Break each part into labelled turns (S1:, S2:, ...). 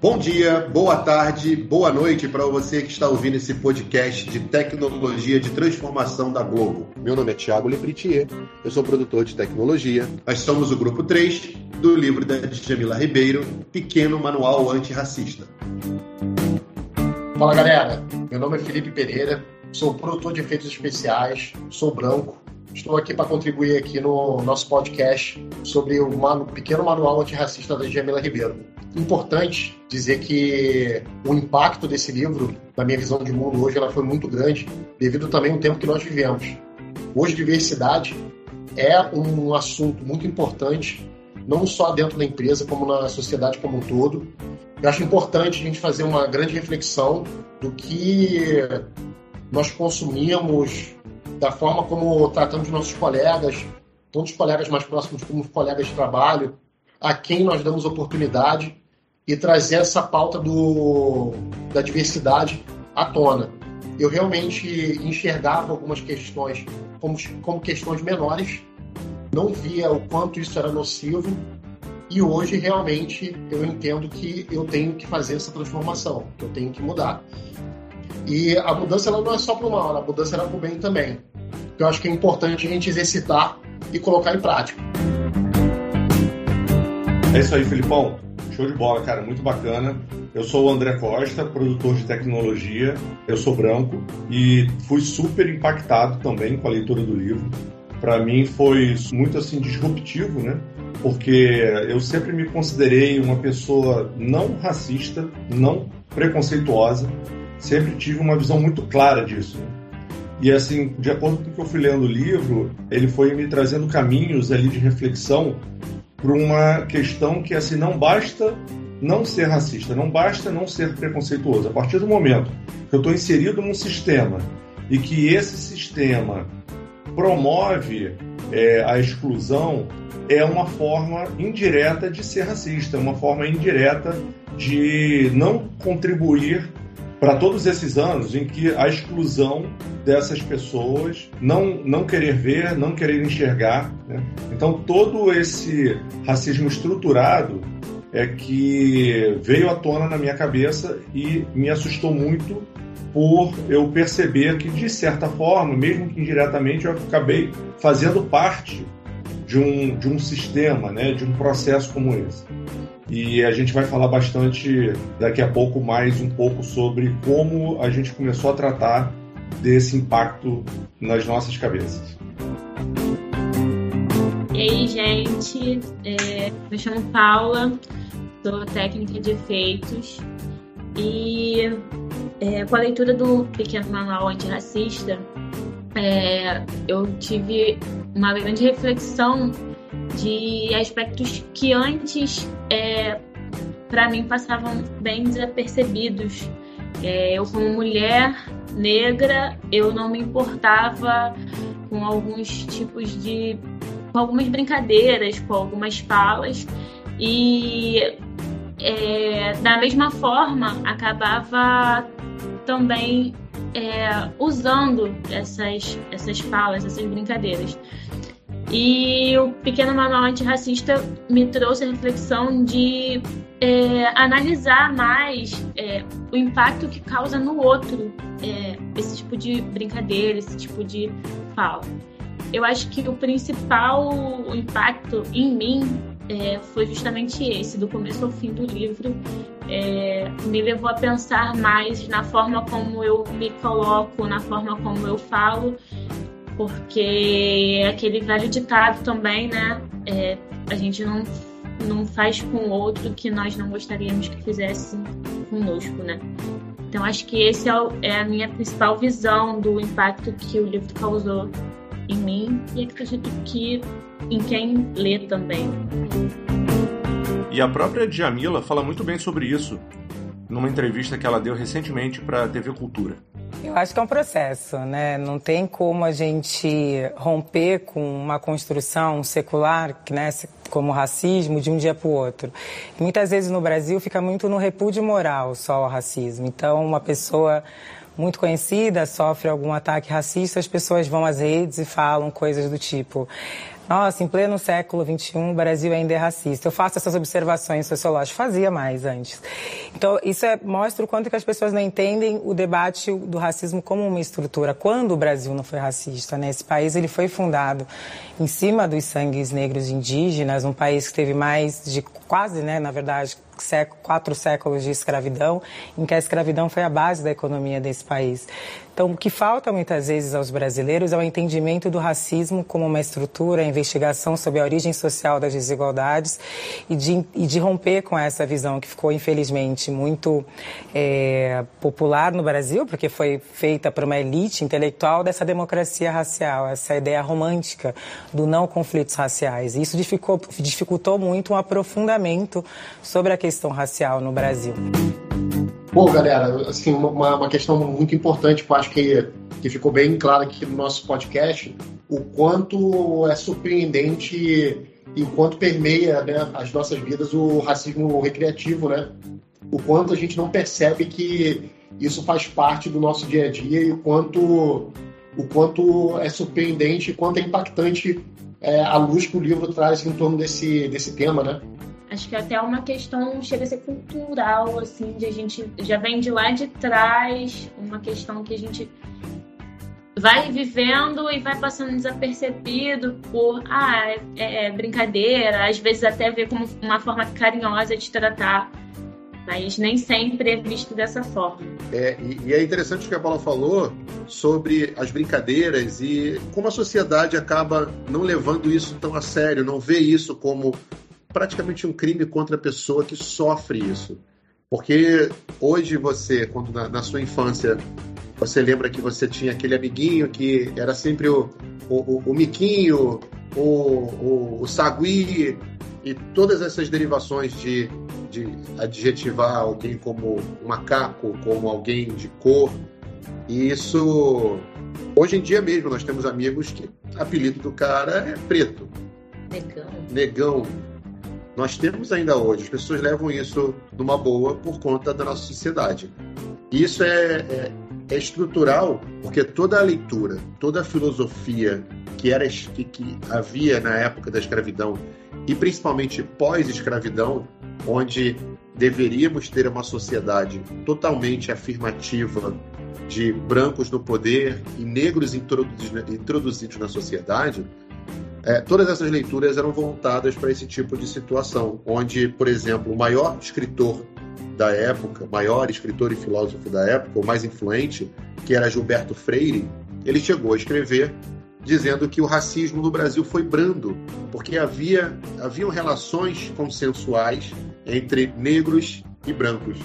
S1: Bom dia, boa tarde, boa noite para você que está ouvindo esse podcast de tecnologia de transformação da Globo. Meu nome é Thiago Lepritier, eu sou produtor de tecnologia. Nós somos o grupo 3 do livro da Djamila Ribeiro, Pequeno Manual Antirracista.
S2: Fala galera, meu nome é Felipe Pereira, sou produtor de efeitos especiais, sou branco. Estou aqui para contribuir aqui no nosso podcast sobre o pequeno manual antirracista da Djamila Ribeiro importante dizer que o impacto desse livro, na minha visão de mundo hoje, ela foi muito grande, devido também ao tempo que nós vivemos. Hoje, diversidade é um assunto muito importante, não só dentro da empresa, como na sociedade como um todo. Eu acho importante a gente fazer uma grande reflexão do que nós consumimos, da forma como tratamos nossos colegas, tanto os colegas mais próximos como os colegas de trabalho, a quem nós damos oportunidade e trazer essa pauta do, da diversidade à tona. Eu realmente enxergava algumas questões como, como questões menores, não via o quanto isso era nocivo, e hoje realmente eu entendo que eu tenho que fazer essa transformação, que eu tenho que mudar. E a mudança ela não é só para o mal, a mudança é para o bem também. Eu acho que é importante a gente exercitar e colocar em prática.
S1: É isso aí, Filipão. Show de bola, cara, muito bacana. Eu sou o André Costa, produtor de tecnologia. Eu sou branco e fui super impactado também com a leitura do livro. Para mim foi muito assim disruptivo, né? Porque eu sempre me considerei uma pessoa não racista, não preconceituosa. Sempre tive uma visão muito clara disso. E assim, de acordo com o que eu fui lendo o livro, ele foi me trazendo caminhos ali de reflexão para uma questão que assim não basta não ser racista, não basta não ser preconceituoso. A partir do momento que eu estou inserido num sistema e que esse sistema promove é, a exclusão, é uma forma indireta de ser racista, uma forma indireta de não contribuir para todos esses anos em que a exclusão dessas pessoas não, não querer ver, não querer enxergar. Né? Então, todo esse racismo estruturado é que veio à tona na minha cabeça e me assustou muito por eu perceber que, de certa forma, mesmo que indiretamente, eu acabei fazendo parte de um, de um sistema, né, de um processo como esse. E a gente vai falar bastante daqui a pouco mais um pouco sobre como a gente começou a tratar desse impacto nas nossas cabeças.
S3: E aí, gente, é, me chamo Paula, sou técnica de efeitos e é, com a leitura do Pequeno Manual Antirracista, é, eu tive uma grande reflexão de aspectos que antes, é, para mim, passavam bem desapercebidos. É, eu, como mulher negra, eu não me importava com alguns tipos de. com algumas brincadeiras, com algumas falas, e é, da mesma forma acabava também é, usando essas, essas falas, essas brincadeiras. E o Pequeno Manual Antirracista me trouxe a reflexão de é, analisar mais é, o impacto que causa no outro é, esse tipo de brincadeira, esse tipo de fala. Eu acho que o principal impacto em mim é, foi justamente esse, do começo ao fim do livro. É, me levou a pensar mais na forma como eu me coloco, na forma como eu falo porque aquele velho ditado também, né? É, a gente não, não faz com outro que nós não gostaríamos que fizesse conosco, né? Então acho que esse é, o, é a minha principal visão do impacto que o livro causou em mim e acredito que em quem lê também.
S1: E a própria Djamila fala muito bem sobre isso numa entrevista que ela deu recentemente para a TV Cultura.
S4: Eu acho que é um processo, né? Não tem como a gente romper com uma construção secular, né, como o racismo, de um dia para o outro. Muitas vezes no Brasil fica muito no repúdio moral só ao racismo. Então, uma pessoa muito conhecida sofre algum ataque racista, as pessoas vão às redes e falam coisas do tipo nossa, em pleno século XXI, o Brasil ainda é racista. Eu faço essas observações sociológicas, fazia mais antes. Então, isso é, mostra o quanto que as pessoas não entendem o debate do racismo como uma estrutura. Quando o Brasil não foi racista, né? Esse país ele foi fundado em cima dos sangues negros indígenas, um país que teve mais de quase, né, na verdade, quatro séculos de escravidão, em que a escravidão foi a base da economia desse país. Então, o que falta muitas vezes aos brasileiros é o entendimento do racismo como uma estrutura, a investigação sobre a origem social das desigualdades e de, e de romper com essa visão que ficou, infelizmente, muito é, popular no Brasil, porque foi feita por uma elite intelectual dessa democracia racial, essa ideia romântica do não conflitos raciais. E isso dificultou, dificultou muito um aprofundamento sobre a questão racial no Brasil.
S2: Bom, galera, assim, uma, uma questão muito importante que eu acho que, que ficou bem clara aqui no nosso podcast, o quanto é surpreendente e quanto permeia né, as nossas vidas o racismo recreativo, né? O quanto a gente não percebe que isso faz parte do nosso dia a dia e o quanto, o quanto é surpreendente e quanto é impactante é, a luz que o livro traz em torno desse, desse tema, né?
S3: Acho que até uma questão chega a ser cultural, assim, de a gente já vem de lá de trás, uma questão que a gente vai vivendo e vai passando desapercebido por ah, é, é brincadeira, às vezes até ver como uma forma carinhosa de tratar, mas nem sempre é visto dessa forma.
S5: É, e, e é interessante o que a Paula falou sobre as brincadeiras e como a sociedade acaba não levando isso tão a sério, não vê isso como praticamente um crime contra a pessoa que sofre isso. Porque hoje você, quando na, na sua infância, você lembra que você tinha aquele amiguinho que era sempre o, o, o, o miquinho, o, o, o sagui, e todas essas derivações de, de adjetivar alguém como um macaco, como alguém de cor. E isso. Hoje em dia mesmo, nós temos amigos que o apelido do cara é preto.
S3: Negão.
S5: Negão. Nós temos ainda hoje, as pessoas levam isso numa boa por conta da nossa sociedade. E isso é, é, é estrutural, porque toda a leitura, toda a filosofia que, era, que, que havia na época da escravidão, e principalmente pós-escravidão, onde deveríamos ter uma sociedade totalmente afirmativa de brancos no poder e negros introduzidos na sociedade, é, todas essas leituras eram voltadas para esse tipo de situação, onde, por exemplo, o maior escritor da época, maior escritor e filósofo da época, o mais influente, que era Gilberto Freire, ele chegou a escrever dizendo que o racismo no Brasil foi brando, porque havia haviam relações consensuais entre negros e brancos.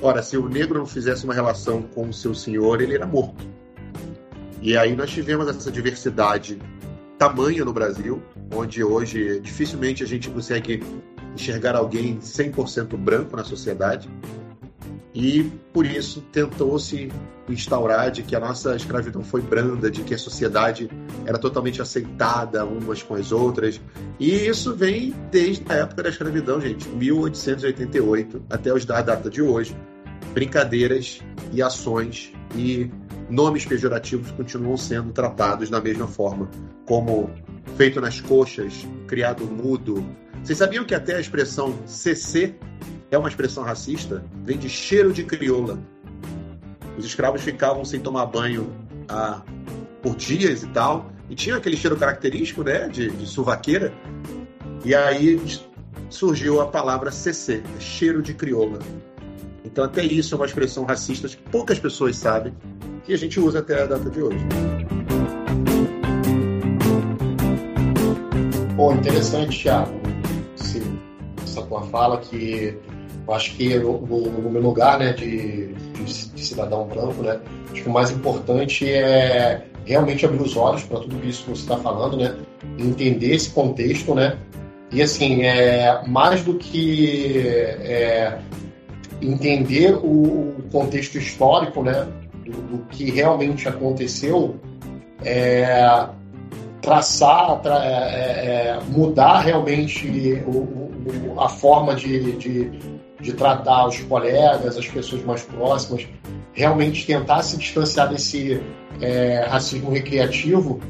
S5: Ora, se o negro não fizesse uma relação com o seu senhor, ele era morto. E aí nós tivemos essa diversidade tamanha no Brasil, onde hoje dificilmente a gente consegue enxergar alguém 100% branco na sociedade. E por isso tentou-se instaurar de que a nossa escravidão foi branda, de que a sociedade era totalmente aceitada umas com as outras. E isso vem desde a época da escravidão, gente, 1888 até os da data de hoje. Brincadeiras e ações e nomes pejorativos continuam sendo tratados da mesma forma, como feito nas coxas, criado mudo. Vocês sabiam que até a expressão CC é uma expressão racista? Vem de cheiro de crioula. Os escravos ficavam sem tomar banho ah, por dias e tal, e tinha aquele cheiro característico, né, de, de suvaqueira. E aí surgiu a palavra CC, cheiro de crioula. Então, até isso é uma expressão racista que poucas pessoas sabem e a gente usa até a data de hoje.
S2: Bom, interessante, Thiago, essa tua fala que eu acho que no, no meu lugar né, de, de, de, cidadão branco, né, acho que o mais importante é realmente abrir os olhos para tudo isso que você está falando, né, entender esse contexto, né, e assim, é, mais do que é, entender o, contexto histórico, né, do, do que realmente aconteceu, é, traçar, tra, é, é, é mudar realmente o, o, a forma de, de, de, tratar os colegas, as pessoas mais próximas, realmente tentar se distanciar desse é, racismo recreativo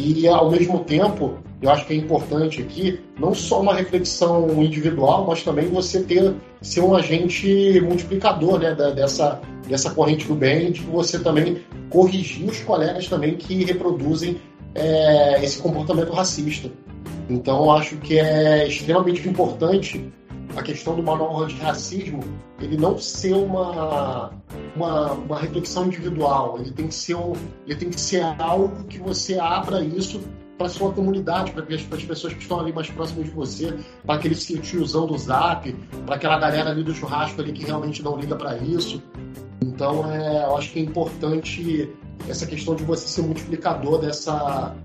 S2: E, ao mesmo tempo, eu acho que é importante aqui não só uma reflexão individual, mas também você ter ser um agente multiplicador né, da, dessa, dessa corrente do bem, de você também corrigir os colegas também que reproduzem é, esse comportamento racista. Então, acho que é extremamente importante a questão do manual antirracismo ele não ser uma, uma, uma reflexão individual, ele tem que ser, ele tem que ser algo que você abra isso para sua comunidade, para as pessoas que estão ali mais próximas de você, para aquele tiozão do zap, para aquela galera ali do churrasco ali que realmente não liga para isso. Então, é, eu acho que é importante essa questão de você ser multiplicador dessa,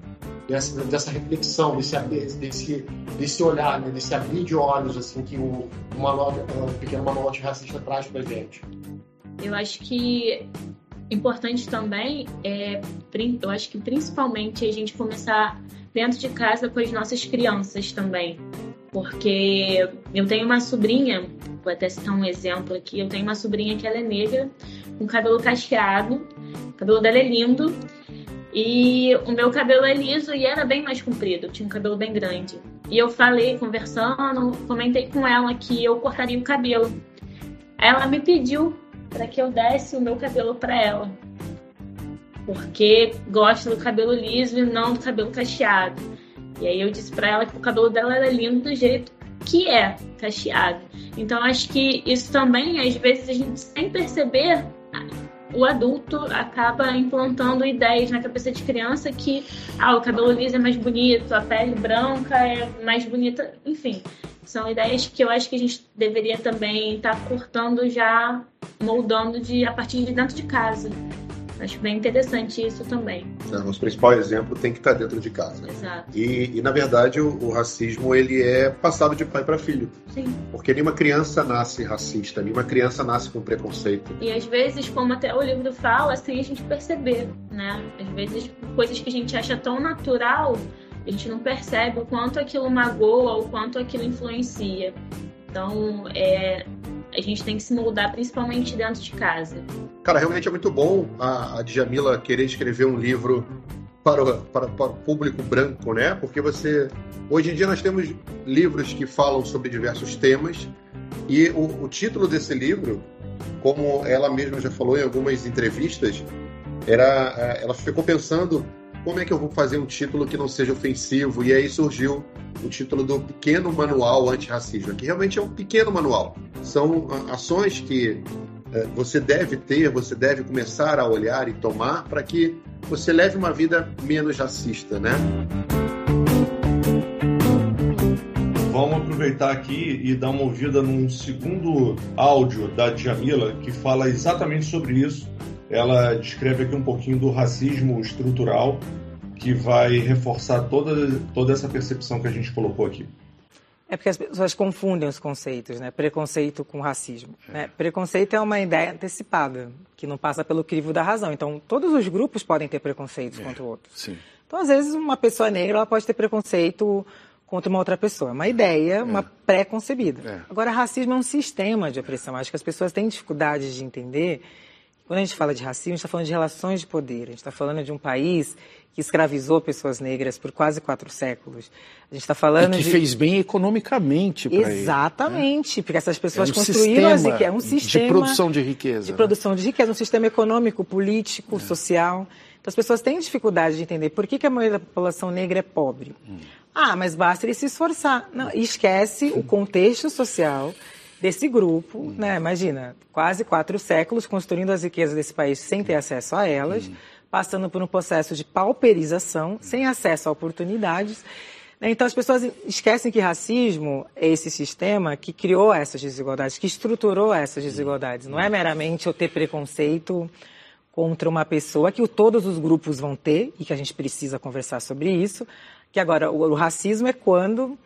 S2: dessa, dessa reflexão, desse, desse, desse olhar, né? desse abrir de olhos assim que o, o, manual, o pequeno manual traz para gente.
S3: Eu acho que importante também é, eu acho que principalmente a gente começar dentro de casa com as nossas crianças também, porque eu tenho uma sobrinha, vou até citar um exemplo aqui, eu tenho uma sobrinha que ela é negra, com cabelo cacheado, o cabelo dela é lindo e o meu cabelo é liso e era bem mais comprido, tinha um cabelo bem grande. E eu falei, conversando, comentei com ela que eu cortaria o cabelo. Ela me pediu para que eu desse o meu cabelo para ela. Porque gosta do cabelo liso e não do cabelo cacheado. E aí eu disse para ela que o cabelo dela era lindo do jeito que é cacheado. Então acho que isso também, às vezes, a gente sem perceber, o adulto acaba implantando ideias na cabeça de criança que ah, o cabelo liso é mais bonito, a pele branca é mais bonita, enfim. São ideias que eu acho que a gente deveria também estar tá cortando já, moldando de, a partir de dentro de casa. Acho bem interessante isso também.
S5: É, o principal exemplo tem que estar dentro de casa.
S3: Exato.
S5: E, e na verdade, o, o, racismo ele é passado de pai para filho.
S3: Sim.
S5: Porque nenhuma criança nasce racista, nenhuma criança nasce com preconceito.
S3: E às vezes, como até o livro fala, sem a gente perceber, né? Às vezes, coisas que a gente acha tão natural, a gente não percebe o quanto aquilo magoa, o quanto aquilo influencia. Então, é, a gente tem que se moldar principalmente dentro de casa.
S5: Cara, realmente é muito bom a, a Djamila querer escrever um livro para o, para, para o público branco, né? Porque você. Hoje em dia nós temos livros que falam sobre diversos temas, e o, o título desse livro, como ela mesma já falou em algumas entrevistas, era, é, ela ficou pensando como é que eu vou fazer um título que não seja ofensivo? E aí surgiu o título do Pequeno Manual Antirracismo, que realmente é um pequeno manual. São ações que é, você deve ter, você deve começar a olhar e tomar para que você leve uma vida menos racista, né?
S1: Vamos aproveitar aqui e dar uma ouvida num segundo áudio da Djamila que fala exatamente sobre isso. Ela descreve aqui um pouquinho do racismo estrutural que vai reforçar toda, toda essa percepção que a gente colocou aqui.
S4: É porque as pessoas confundem os conceitos, né? Preconceito com racismo. Né? Preconceito é uma ideia antecipada, que não passa pelo crivo da razão. Então, todos os grupos podem ter preconceitos é, contra outros.
S6: Sim.
S4: Então, às vezes, uma pessoa negra ela pode ter preconceito contra uma outra pessoa. Uma ideia, é. uma pré-concebida. É. Agora, racismo é um sistema de opressão. Acho que as pessoas têm dificuldade de entender. Quando a gente fala de racismo, a gente está falando de relações de poder. A gente está falando de um país que escravizou pessoas negras por quase quatro séculos. A gente está falando
S6: e que
S4: de...
S6: fez bem economicamente para
S4: Exatamente, ele, né? porque essas pessoas é um construíram as riquezas. É um sistema
S6: de produção de riqueza.
S4: De né? produção de riqueza, um sistema econômico, político, é. social. Então as pessoas têm dificuldade de entender por que, que a maioria da população negra é pobre. Hum. Ah, mas basta ele se esforçar. Não, esquece o contexto social desse grupo, né? Imagina, quase quatro séculos construindo as riquezas desse país sem ter acesso a elas. Passando por um processo de pauperização, sem acesso a oportunidades. Né? Então, as pessoas esquecem que racismo é esse sistema que criou essas desigualdades, que estruturou essas desigualdades. Não é meramente eu ter preconceito contra uma pessoa, que todos os grupos vão ter, e que a gente precisa conversar sobre isso, que agora o racismo é quando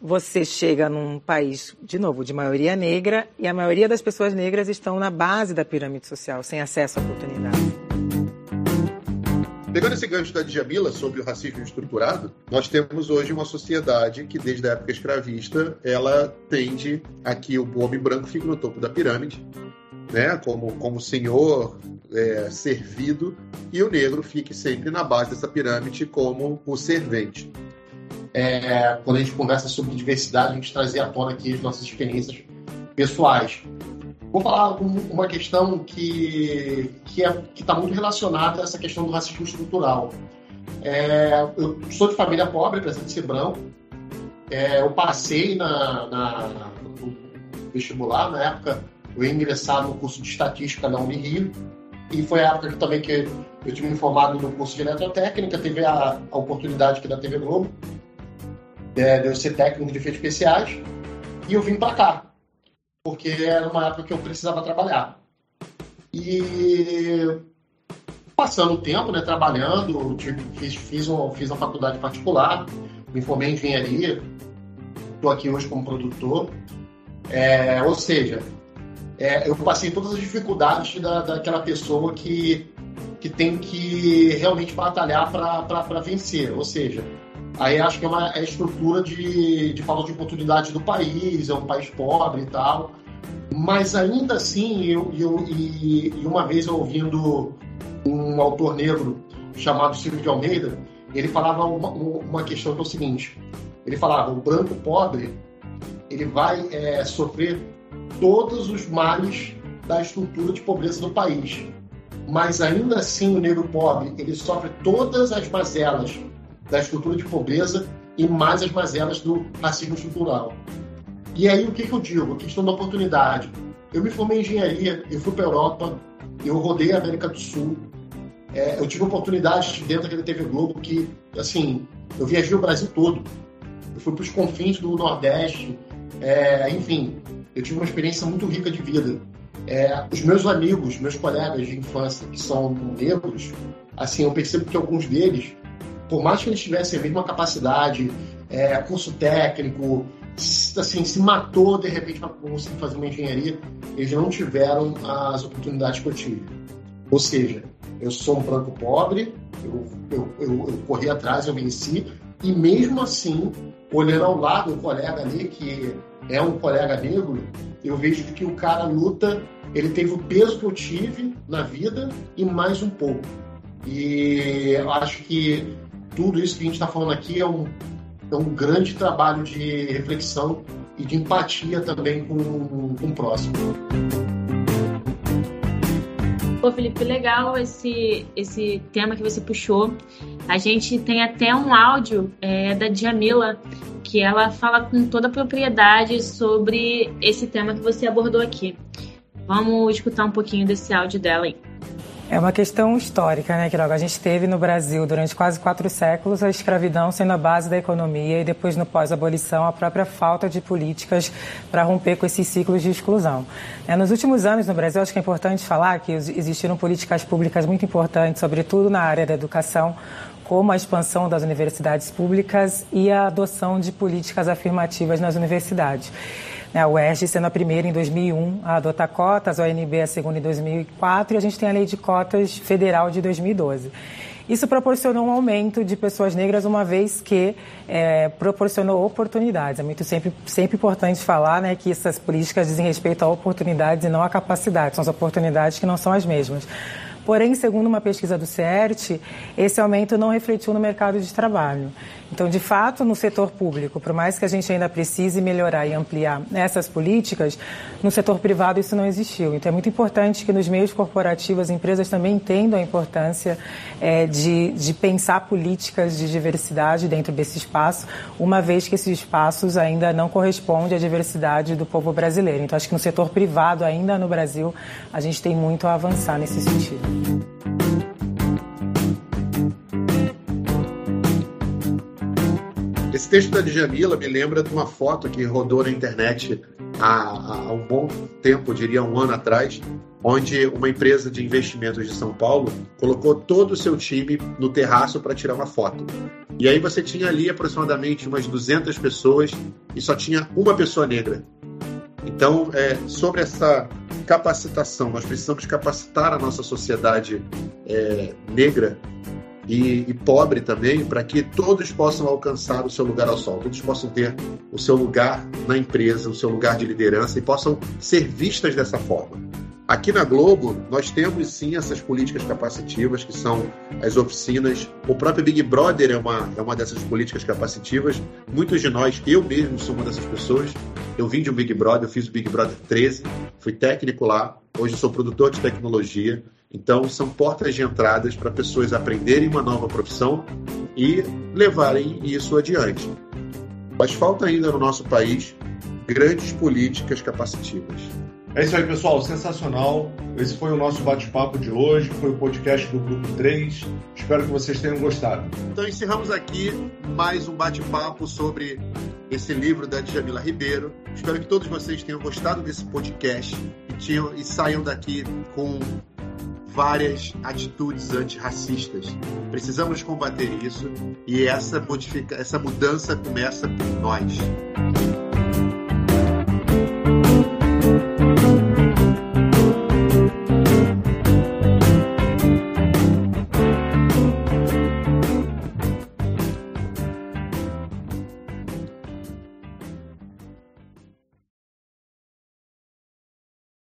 S4: você chega num país, de novo, de maioria negra, e a maioria das pessoas negras estão na base da pirâmide social, sem acesso a oportunidades.
S5: Pegando esse gancho da Djamila sobre o racismo estruturado, nós temos hoje uma sociedade que, desde a época escravista, ela tende a que o homem branco fique no topo da pirâmide né, como, como senhor é, servido, e o negro fique sempre na base dessa pirâmide como o servente.
S2: É, quando a gente conversa sobre diversidade, a gente trazer à tona aqui as nossas experiências pessoais. Vou falar uma questão que que é, está muito relacionada a essa questão do racismo estrutural. É, eu sou de família pobre, apesar de ser branco. É, eu passei na, na, no vestibular, na época eu ia ingressar no curso de estatística da Unirio, e foi a época que, também que eu tive me formado no curso de eletrotécnica, teve a, a oportunidade aqui da TV Globo é, de eu ser técnico de efeitos especiais, e eu vim para cá porque era uma época que eu precisava trabalhar. E passando o tempo, né, trabalhando, fiz, fiz, uma, fiz uma faculdade particular, me formei em engenharia, estou aqui hoje como produtor. É, ou seja, é, eu passei todas as dificuldades da, daquela pessoa que, que tem que realmente batalhar para vencer. Ou seja, Aí acho que é uma é estrutura de, de falta de oportunidade do país, é um país pobre e tal. Mas ainda assim, eu, eu, e, e uma vez eu ouvindo um autor negro chamado Silvio de Almeida, ele falava uma, uma questão que é o seguinte: ele falava, o branco pobre ele vai é, sofrer todos os males da estrutura de pobreza do país. Mas ainda assim o negro pobre ele sofre todas as mazelas da estrutura de pobreza e mais as mazelas do racismo estrutural. E aí o que, que eu digo? A questão da oportunidade. Eu me formei em engenharia, eu fui para a Europa, eu rodei a América do Sul, é, eu tive oportunidades dentro daquele TV Globo que, assim, eu viajei o Brasil todo. Eu fui para os confins do Nordeste, é, enfim, eu tive uma experiência muito rica de vida. É, os meus amigos, meus colegas de infância que são negros, assim, eu percebo que alguns deles por mais que eles tivessem a mesma capacidade, é, curso técnico, assim, se matou de repente para conseguir fazer uma engenharia, eles não tiveram as oportunidades que eu tive. Ou seja, eu sou um branco pobre, eu, eu, eu, eu corri atrás, eu venci, e mesmo assim, olhando ao lado um colega ali, que é um colega negro, eu vejo que o cara luta, ele teve o peso que eu tive na vida e mais um pouco. E eu acho que tudo isso que a gente está falando aqui é um, é um grande trabalho de reflexão e de empatia também com, com o próximo.
S3: Pô, Felipe, legal esse, esse tema que você puxou. A gente tem até um áudio é, da Djamila, que ela fala com toda a propriedade sobre esse tema que você abordou aqui. Vamos escutar um pouquinho desse áudio dela aí.
S4: É uma questão histórica, né, Quiroga? A gente teve no Brasil, durante quase quatro séculos, a escravidão sendo a base da economia e depois, no pós-abolição, a própria falta de políticas para romper com esses ciclos de exclusão. É, nos últimos anos, no Brasil, acho que é importante falar que existiram políticas públicas muito importantes, sobretudo na área da educação, como a expansão das universidades públicas e a adoção de políticas afirmativas nas universidades. A UERJ sendo a primeira em 2001 a adotar cotas, a ONB a segunda em 2004 e a gente tem a Lei de Cotas Federal de 2012. Isso proporcionou um aumento de pessoas negras, uma vez que é, proporcionou oportunidades. É muito sempre, sempre importante falar né, que essas políticas dizem respeito a oportunidades e não a capacidade. São as oportunidades que não são as mesmas. Porém, segundo uma pesquisa do CERT, esse aumento não refletiu no mercado de trabalho. Então, de fato, no setor público, por mais que a gente ainda precise melhorar e ampliar essas políticas, no setor privado isso não existiu. Então, é muito importante que nos meios corporativos as empresas também entendam a importância é, de, de pensar políticas de diversidade dentro desse espaço, uma vez que esses espaços ainda não correspondem à diversidade do povo brasileiro. Então, acho que no setor privado, ainda no Brasil, a gente tem muito a avançar nesse sentido.
S5: Esse texto da Djamila me lembra de uma foto que rodou na internet há, há um bom tempo, diria um ano atrás, onde uma empresa de investimentos de São Paulo colocou todo o seu time no terraço para tirar uma foto. E aí você tinha ali aproximadamente umas 200 pessoas e só tinha uma pessoa negra. Então, é, sobre essa capacitação, nós precisamos capacitar a nossa sociedade é, negra e, e pobre também, para que todos possam alcançar o seu lugar ao sol, todos possam ter o seu lugar na empresa, o seu lugar de liderança e possam ser vistas dessa forma. Aqui na Globo, nós temos sim essas políticas capacitivas, que são as oficinas. O próprio Big Brother é uma, é uma dessas políticas capacitivas. Muitos de nós, eu mesmo sou uma dessas pessoas. Eu vim de um Big Brother, eu fiz o Big Brother 13, fui técnico lá. Hoje sou produtor de tecnologia. Então, são portas de entradas para pessoas aprenderem uma nova profissão e levarem isso adiante. Mas falta ainda no nosso país grandes políticas capacitivas.
S1: É isso aí, pessoal. Sensacional. Esse foi o nosso bate-papo de hoje. Foi o podcast do Grupo 3. Espero que vocês tenham gostado.
S5: Então, encerramos aqui mais um bate-papo sobre esse livro da Djamila Ribeiro. Espero que todos vocês tenham gostado desse podcast e, tinham, e saiam daqui com várias atitudes antirracistas. Precisamos combater isso e essa, modifica, essa mudança começa por nós.